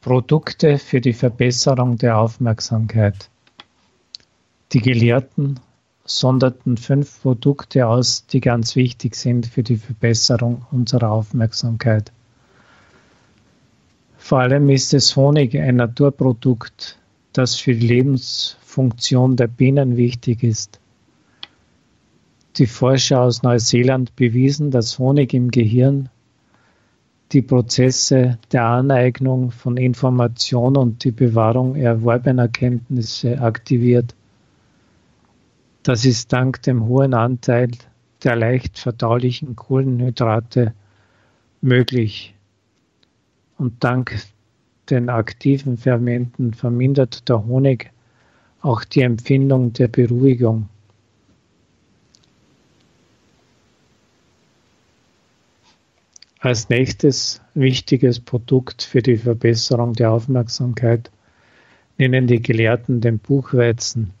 Produkte für die Verbesserung der Aufmerksamkeit. Die Gelehrten sonderten fünf Produkte aus, die ganz wichtig sind für die Verbesserung unserer Aufmerksamkeit. Vor allem ist es Honig ein Naturprodukt, das für die Lebensfunktion der Bienen wichtig ist. Die Forscher aus Neuseeland bewiesen, dass Honig im Gehirn die Prozesse der Aneignung von Information und die Bewahrung erworbener Kenntnisse aktiviert. Das ist dank dem hohen Anteil der leicht verdaulichen Kohlenhydrate möglich. Und dank den aktiven Fermenten vermindert der Honig auch die Empfindung der Beruhigung. Als nächstes wichtiges Produkt für die Verbesserung der Aufmerksamkeit nennen die Gelehrten den Buchweizen.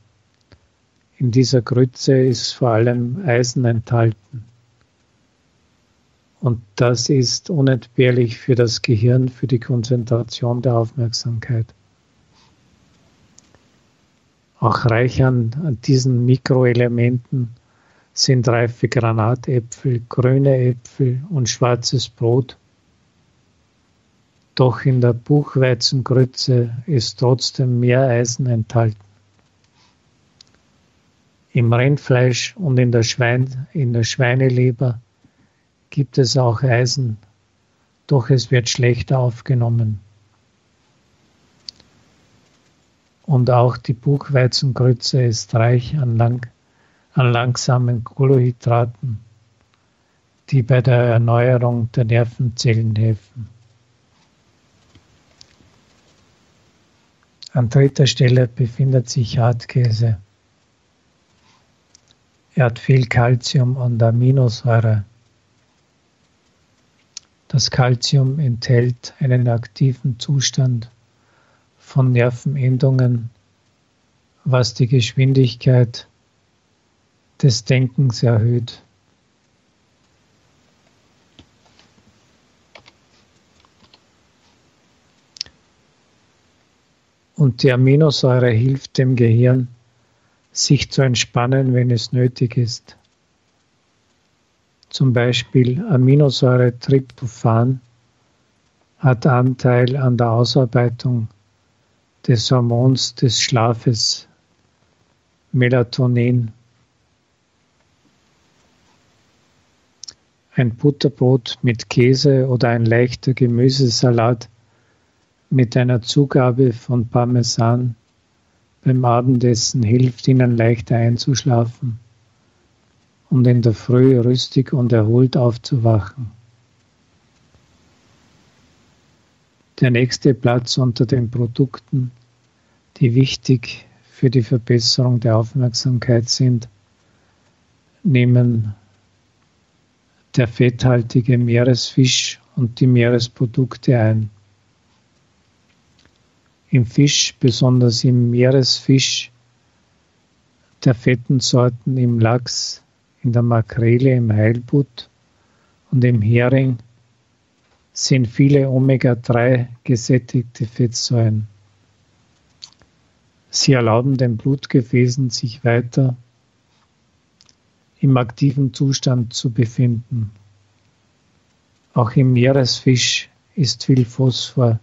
In dieser Grütze ist vor allem Eisen enthalten. Und das ist unentbehrlich für das Gehirn, für die Konzentration der Aufmerksamkeit. Auch reich an, diesen Mikroelementen sind reife Granatäpfel, grüne Äpfel und schwarzes Brot. Doch in der Buchweizengrütze ist trotzdem mehr Eisen enthalten. Im Rindfleisch und in der, Schwein, in der Schweineleber gibt es auch Eisen, doch es wird schlechter aufgenommen. Und auch die Buchweizengrütze ist reich an lang an langsamen Kohlenhydraten, die bei der Erneuerung der Nervenzellen helfen. An dritter Stelle befindet sich Hartkäse. Er hat viel Kalzium und Aminosäure. Das Kalzium enthält einen aktiven Zustand von Nervenendungen, was die Geschwindigkeit des Denkens erhöht. Und die Aminosäure hilft dem Gehirn, sich zu entspannen, wenn es nötig ist. Zum Beispiel Aminosäure Tryptophan hat Anteil an der Ausarbeitung des Hormons des Schlafes Melatonin. Ein Butterbrot mit Käse oder ein leichter Gemüsesalat mit einer Zugabe von Parmesan beim Abendessen hilft Ihnen leichter einzuschlafen und in der Früh rüstig und erholt aufzuwachen. Der nächste Platz unter den Produkten, die wichtig für die Verbesserung der Aufmerksamkeit sind, nehmen der fetthaltige Meeresfisch und die Meeresprodukte ein. Im Fisch, besonders im Meeresfisch, der fetten Sorten im Lachs, in der Makrele, im Heilbutt und im Hering sind viele Omega-3 gesättigte Fettsäuren. Sie erlauben den Blutgefäßen, sich weiter im aktiven Zustand zu befinden. Auch im Meeresfisch ist viel Phosphor,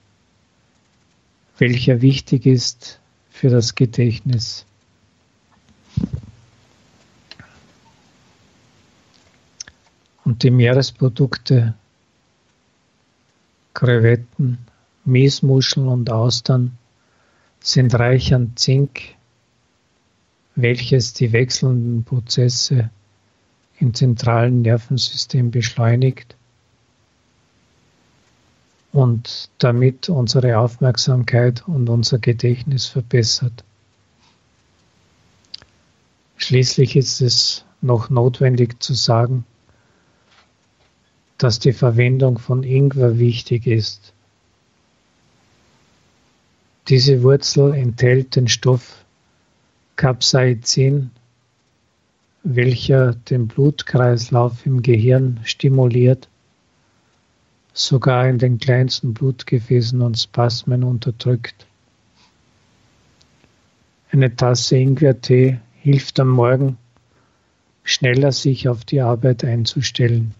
welcher wichtig ist für das Gedächtnis. Und die Meeresprodukte, Krevetten, Miesmuscheln und Austern sind reich an Zink, welches die wechselnden Prozesse im zentralen Nervensystem beschleunigt und damit unsere Aufmerksamkeit und unser Gedächtnis verbessert. Schließlich ist es noch notwendig zu sagen, dass die Verwendung von Ingwer wichtig ist. Diese Wurzel enthält den Stoff Capsaicin, welcher den Blutkreislauf im Gehirn stimuliert, sogar in den kleinsten Blutgefäßen und Spasmen unterdrückt. Eine Tasse Ingwertee hilft am Morgen, schneller sich auf die Arbeit einzustellen.